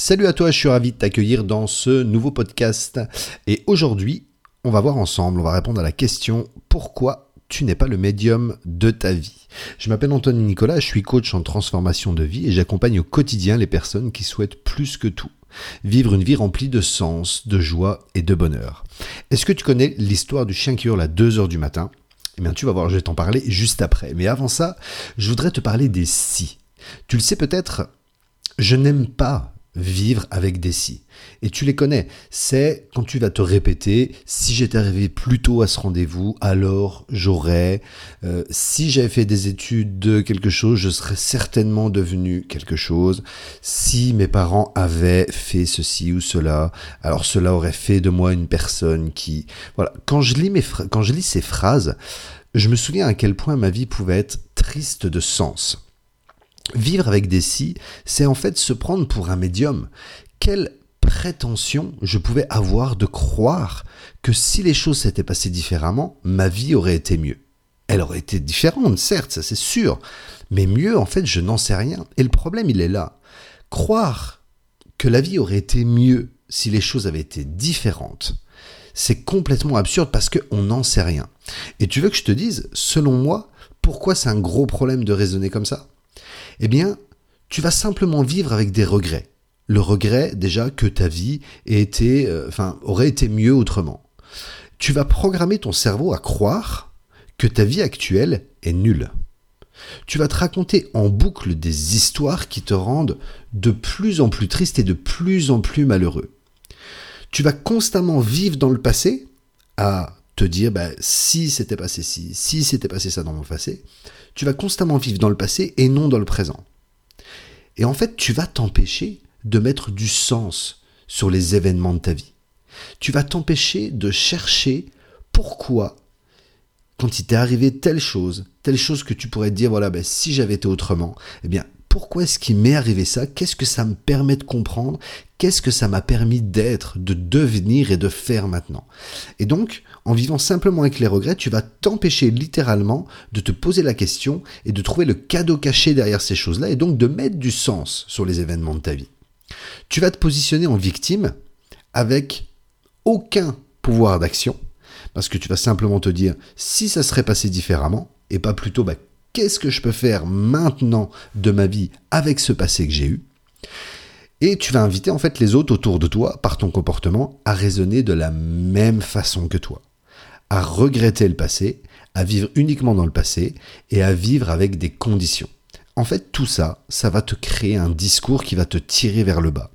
Salut à toi, je suis ravi de t'accueillir dans ce nouveau podcast. Et aujourd'hui, on va voir ensemble, on va répondre à la question pourquoi tu n'es pas le médium de ta vie? Je m'appelle Anthony Nicolas, je suis coach en transformation de vie et j'accompagne au quotidien les personnes qui souhaitent plus que tout vivre une vie remplie de sens, de joie et de bonheur. Est-ce que tu connais l'histoire du chien qui hurle à 2 heures du matin? Eh bien, tu vas voir, je vais t'en parler juste après. Mais avant ça, je voudrais te parler des si. Tu le sais peut-être, je n'aime pas vivre avec des si. Et tu les connais. C'est quand tu vas te répéter, si j'étais arrivé plus tôt à ce rendez-vous, alors j'aurais, euh, si j'avais fait des études de quelque chose, je serais certainement devenu quelque chose. Si mes parents avaient fait ceci ou cela, alors cela aurait fait de moi une personne qui... Voilà, quand je lis, mes quand je lis ces phrases, je me souviens à quel point ma vie pouvait être triste de sens. Vivre avec des si, c'est en fait se prendre pour un médium. Quelle prétention je pouvais avoir de croire que si les choses s'étaient passées différemment, ma vie aurait été mieux. Elle aurait été différente, certes, ça c'est sûr, mais mieux, en fait, je n'en sais rien. Et le problème, il est là. Croire que la vie aurait été mieux si les choses avaient été différentes, c'est complètement absurde parce qu'on n'en sait rien. Et tu veux que je te dise, selon moi, pourquoi c'est un gros problème de raisonner comme ça? Eh bien, tu vas simplement vivre avec des regrets. Le regret déjà que ta vie ait été, euh, enfin, aurait été mieux autrement. Tu vas programmer ton cerveau à croire que ta vie actuelle est nulle. Tu vas te raconter en boucle des histoires qui te rendent de plus en plus triste et de plus en plus malheureux. Tu vas constamment vivre dans le passé à te dire bah, si c'était passé ci, si c'était passé ça dans mon passé, tu vas constamment vivre dans le passé et non dans le présent. Et en fait, tu vas t'empêcher de mettre du sens sur les événements de ta vie. Tu vas t'empêcher de chercher pourquoi, quand il t'est arrivé telle chose, telle chose que tu pourrais te dire, voilà, ben, si j'avais été autrement, eh bien, pourquoi est-ce qu'il m'est arrivé ça? Qu'est-ce que ça me permet de comprendre? Qu'est-ce que ça m'a permis d'être, de devenir et de faire maintenant? Et donc, en vivant simplement avec les regrets, tu vas t'empêcher littéralement de te poser la question et de trouver le cadeau caché derrière ces choses-là et donc de mettre du sens sur les événements de ta vie. Tu vas te positionner en victime avec aucun pouvoir d'action parce que tu vas simplement te dire si ça serait passé différemment et pas plutôt bah, qu'est-ce que je peux faire maintenant de ma vie avec ce passé que j'ai eu? Et tu vas inviter en fait les autres autour de toi, par ton comportement, à raisonner de la même façon que toi à regretter le passé, à vivre uniquement dans le passé et à vivre avec des conditions. En fait, tout ça, ça va te créer un discours qui va te tirer vers le bas.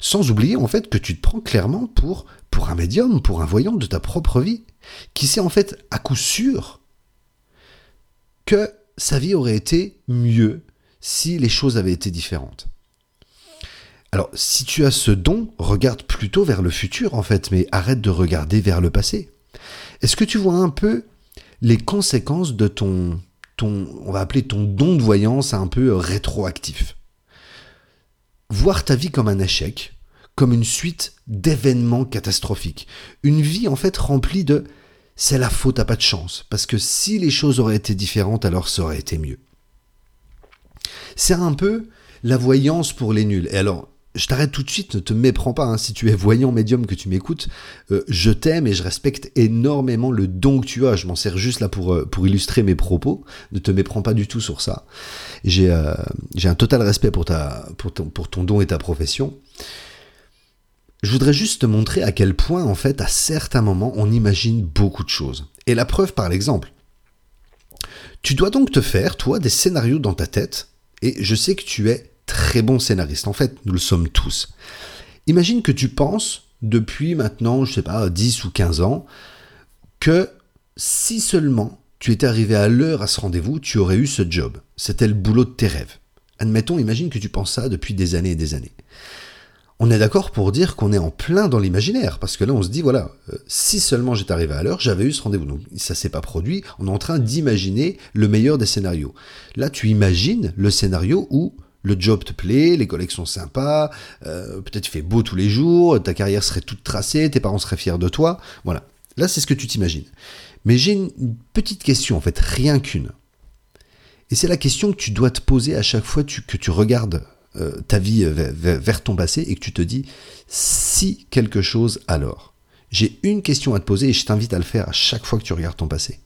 Sans oublier en fait que tu te prends clairement pour, pour un médium, pour un voyant de ta propre vie, qui sait en fait à coup sûr que sa vie aurait été mieux si les choses avaient été différentes. Alors, si tu as ce don, regarde plutôt vers le futur en fait, mais arrête de regarder vers le passé. Est-ce que tu vois un peu les conséquences de ton, on va appeler ton don de voyance un peu rétroactif? Voir ta vie comme un échec, comme une suite d'événements catastrophiques. Une vie en fait remplie de c'est la faute à pas de chance, parce que si les choses auraient été différentes, alors ça aurait été mieux. C'est un peu la voyance pour les nuls. Et alors, je t'arrête tout de suite, ne te méprends pas, hein. si tu es voyant médium que tu m'écoutes, euh, je t'aime et je respecte énormément le don que tu as, je m'en sers juste là pour, euh, illustrer mes propos, ne te méprends pas du tout sur ça. J'ai euh, un total respect pour, ta, pour ton don et ta profession. Je voudrais juste te montrer à quel point, en fait, à certains moments, on imagine beaucoup de choses. Et la preuve par l'exemple. Tu dois donc te faire, toi, des scénarios dans ta tête, et je sais que tu es très bon scénariste. En fait, nous le sommes tous. Imagine que tu penses, depuis maintenant, je sais pas, 10 ou 15 ans, que si seulement tu étais arrivé à l'heure à ce rendez-vous, tu aurais eu ce job. C'était le boulot de tes rêves. Admettons, imagine que tu penses ça depuis des années et des années. On est d'accord pour dire qu'on est en plein dans l'imaginaire, parce que là on se dit, voilà, euh, si seulement j'étais arrivé à l'heure, j'avais eu ce rendez-vous. Donc ça s'est pas produit, on est en train d'imaginer le meilleur des scénarios. Là tu imagines le scénario où le job te plaît, les collègues sont sympas, euh, peut-être il fait beau tous les jours, ta carrière serait toute tracée, tes parents seraient fiers de toi. Voilà. Là, c'est ce que tu t'imagines. Mais j'ai une petite question, en fait, rien qu'une. Et c'est la question que tu dois te poser à chaque fois que tu regardes euh, ta vie vers, ton passé et que tu te dis si quelque chose alors. J'ai une question à te poser et je t'invite à le faire à chaque fois que tu regardes ton passé.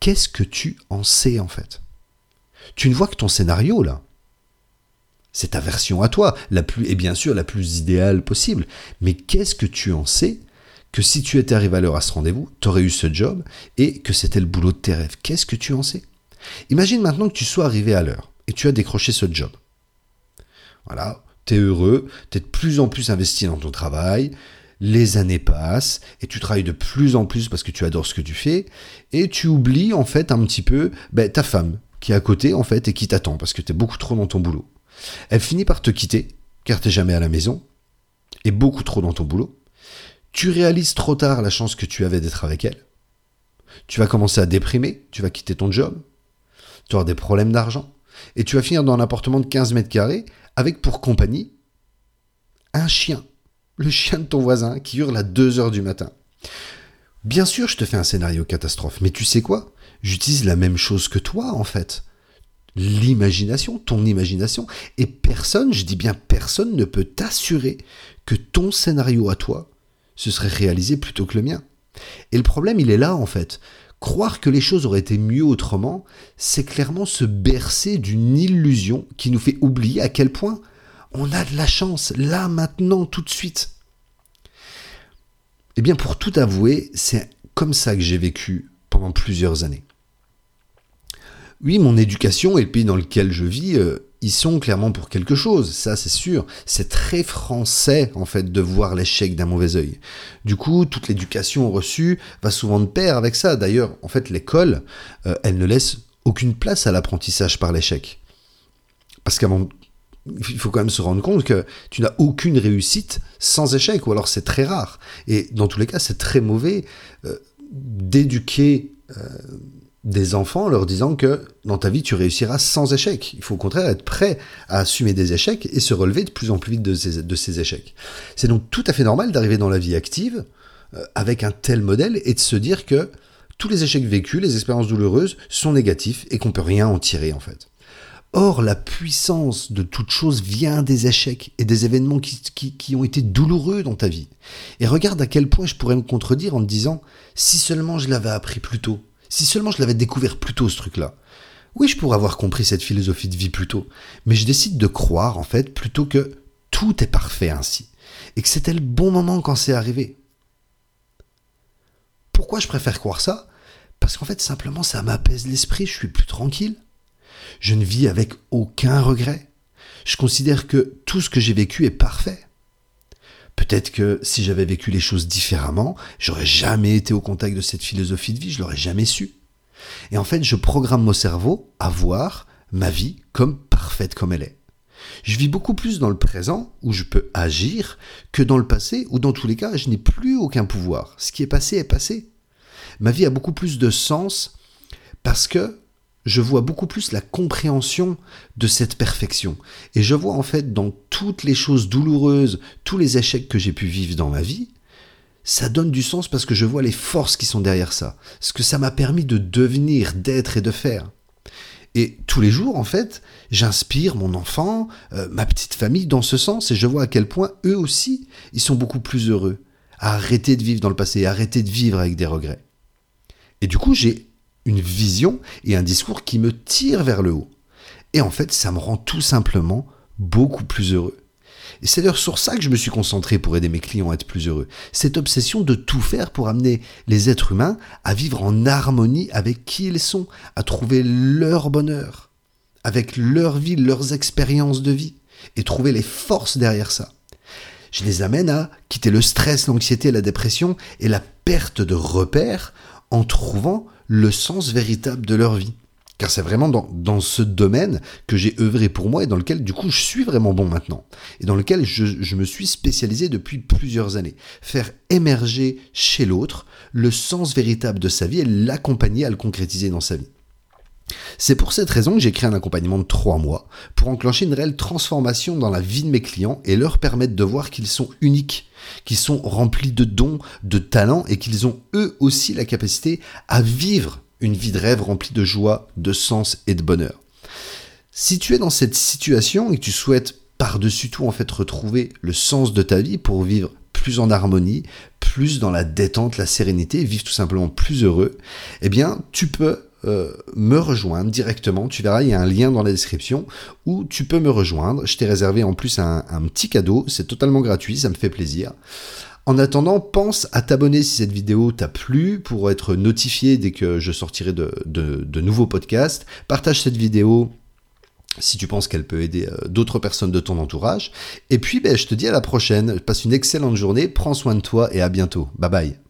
Qu'est-ce que tu en sais en fait? Tu ne vois que ton scénario là. C'est ta version à toi, la plus et bien sûr la plus idéale possible. Mais qu'est-ce que tu en sais que si tu étais arrivé à l'heure à ce rendez-vous, tu aurais eu ce job et que c'était le boulot de tes rêves? Qu'est-ce que tu en sais? Imagine maintenant que tu sois arrivé à l'heure et tu as décroché ce job. Voilà, tu es heureux, tu es de plus en plus investi dans ton travail, les années passent et tu travailles de plus en plus parce que tu adores ce que tu fais et tu oublies en fait un petit peu ben, ta femme qui est à côté en fait et qui t'attend parce que tu es beaucoup trop dans ton boulot. Elle finit par te quitter car tu jamais à la maison et beaucoup trop dans ton boulot. Tu réalises trop tard la chance que tu avais d'être avec elle. Tu vas commencer à déprimer, tu vas quitter ton job, tu auras des problèmes d'argent et tu vas finir dans un appartement de 15 mètres carrés avec pour compagnie un chien, le chien de ton voisin qui hurle à 2 heures du matin. Bien sûr, je te fais un scénario catastrophe, mais tu sais quoi? J'utilise la même chose que toi, en fait. L'imagination, ton imagination. Et personne, je dis bien personne, ne peut t'assurer que ton scénario à toi, ce serait réalisé plutôt que le mien. Et le problème, il est là, en fait. Croire que les choses auraient été mieux autrement, c'est clairement se bercer d'une illusion qui nous fait oublier à quel point on a de la chance, là, maintenant, tout de suite. Eh bien, pour tout avouer, c'est comme ça que j'ai vécu pendant plusieurs années. Oui, mon éducation et le pays dans lequel je vis, euh, ils sont clairement pour quelque chose, ça c'est sûr. C'est très français en fait de voir l'échec d'un mauvais œil. Du coup, toute l'éducation reçue va souvent de pair avec ça. D'ailleurs, en fait, l'école, euh, elle ne laisse aucune place à l'apprentissage par l'échec. Parce qu'avant, il faut quand même se rendre compte que tu n'as aucune réussite sans échec, ou alors c'est très rare. Et dans tous les cas, c'est très mauvais euh, d'éduquer des enfants en leur disant que dans ta vie tu réussiras sans échec. Il faut au contraire être prêt à assumer des échecs et se relever de plus en plus vite de ces, échecs. C'est donc tout à fait normal d'arriver dans la vie active euh, avec un tel modèle et de se dire que tous les échecs vécus, les expériences douloureuses sont négatifs et qu'on peut rien en tirer en fait. Or, la puissance de toute chose vient des échecs et des événements qui, qui, ont été douloureux dans ta vie. Et regarde à quel point je pourrais me contredire en te disant, si seulement je l'avais appris plus tôt, si seulement je l'avais découvert plus tôt, ce truc-là. Oui, je pourrais avoir compris cette philosophie de vie plus tôt, mais je décide de croire, en fait, plutôt que tout est parfait ainsi, et que c'était le bon moment quand c'est arrivé. Pourquoi je préfère croire ça? Parce qu'en fait, simplement, ça m'apaise l'esprit, je suis plus tranquille. Je ne vis avec aucun regret. Je considère que tout ce que j'ai vécu est parfait. Peut-être que si j'avais vécu les choses différemment, j'aurais jamais été au contact de cette philosophie de vie, je l'aurais jamais su. Et en fait, je programme mon cerveau à voir ma vie comme parfaite comme elle est. Je vis beaucoup plus dans le présent, où je peux agir, que dans le passé, où dans tous les cas, je n'ai plus aucun pouvoir. Ce qui est passé est passé. Ma vie a beaucoup plus de sens parce que je vois beaucoup plus la compréhension de cette perfection. Et je vois en fait dans toutes les choses douloureuses, tous les échecs que j'ai pu vivre dans ma vie, ça donne du sens parce que je vois les forces qui sont derrière ça, ce que ça m'a permis de devenir, d'être et de faire. Et tous les jours, en fait, j'inspire mon enfant, euh, ma petite famille dans ce sens, et je vois à quel point eux aussi, ils sont beaucoup plus heureux arrêter de vivre dans le passé, arrêter de vivre avec des regrets. Et du coup, j'ai une vision et un discours qui me tire vers le haut. Et en fait, ça me rend tout simplement beaucoup plus heureux. Et c'est d'ailleurs sur ça que je me suis concentré pour aider mes clients à être plus heureux. Cette obsession de tout faire pour amener les êtres humains à vivre en harmonie avec qui ils sont, à trouver leur bonheur, avec leur vie, leurs expériences de vie, et trouver les forces derrière ça. Je les amène à quitter le stress, l'anxiété, la dépression et la perte de repères en trouvant le sens véritable de leur vie. Car c'est vraiment dans, ce domaine que j'ai œuvré pour moi et dans lequel du coup je suis vraiment bon maintenant. Et dans lequel je, me suis spécialisé depuis plusieurs années. Faire émerger chez l'autre le sens véritable de sa vie et l'accompagner à le concrétiser dans sa vie. C'est pour cette raison que j'ai créé un accompagnement de trois mois pour enclencher une réelle transformation dans la vie de mes clients et leur permettre de voir qu'ils sont uniques, qu'ils sont remplis de dons, de talents et qu'ils ont eux aussi la capacité à vivre une vie de rêve remplie de joie, de sens et de bonheur. Si tu es dans cette situation et que tu souhaites par-dessus tout en fait retrouver le sens de ta vie pour vivre plus en harmonie, plus dans la détente, la sérénité, vivre tout simplement plus heureux, eh bien tu peux euh, me rejoindre directement. Tu verras, il y a un lien dans la description où tu peux me rejoindre. Je t'ai réservé en plus un, petit cadeau. C'est totalement gratuit, ça me fait plaisir. En attendant, pense à t'abonner si cette vidéo t'a plu pour être notifié dès que je sortirai de, de nouveaux podcasts. Partage cette vidéo si tu penses qu'elle peut aider euh, d'autres personnes de ton entourage. Et puis, ben, je te dis à la prochaine. Passe une excellente journée, prends soin de toi et à bientôt. Bye bye.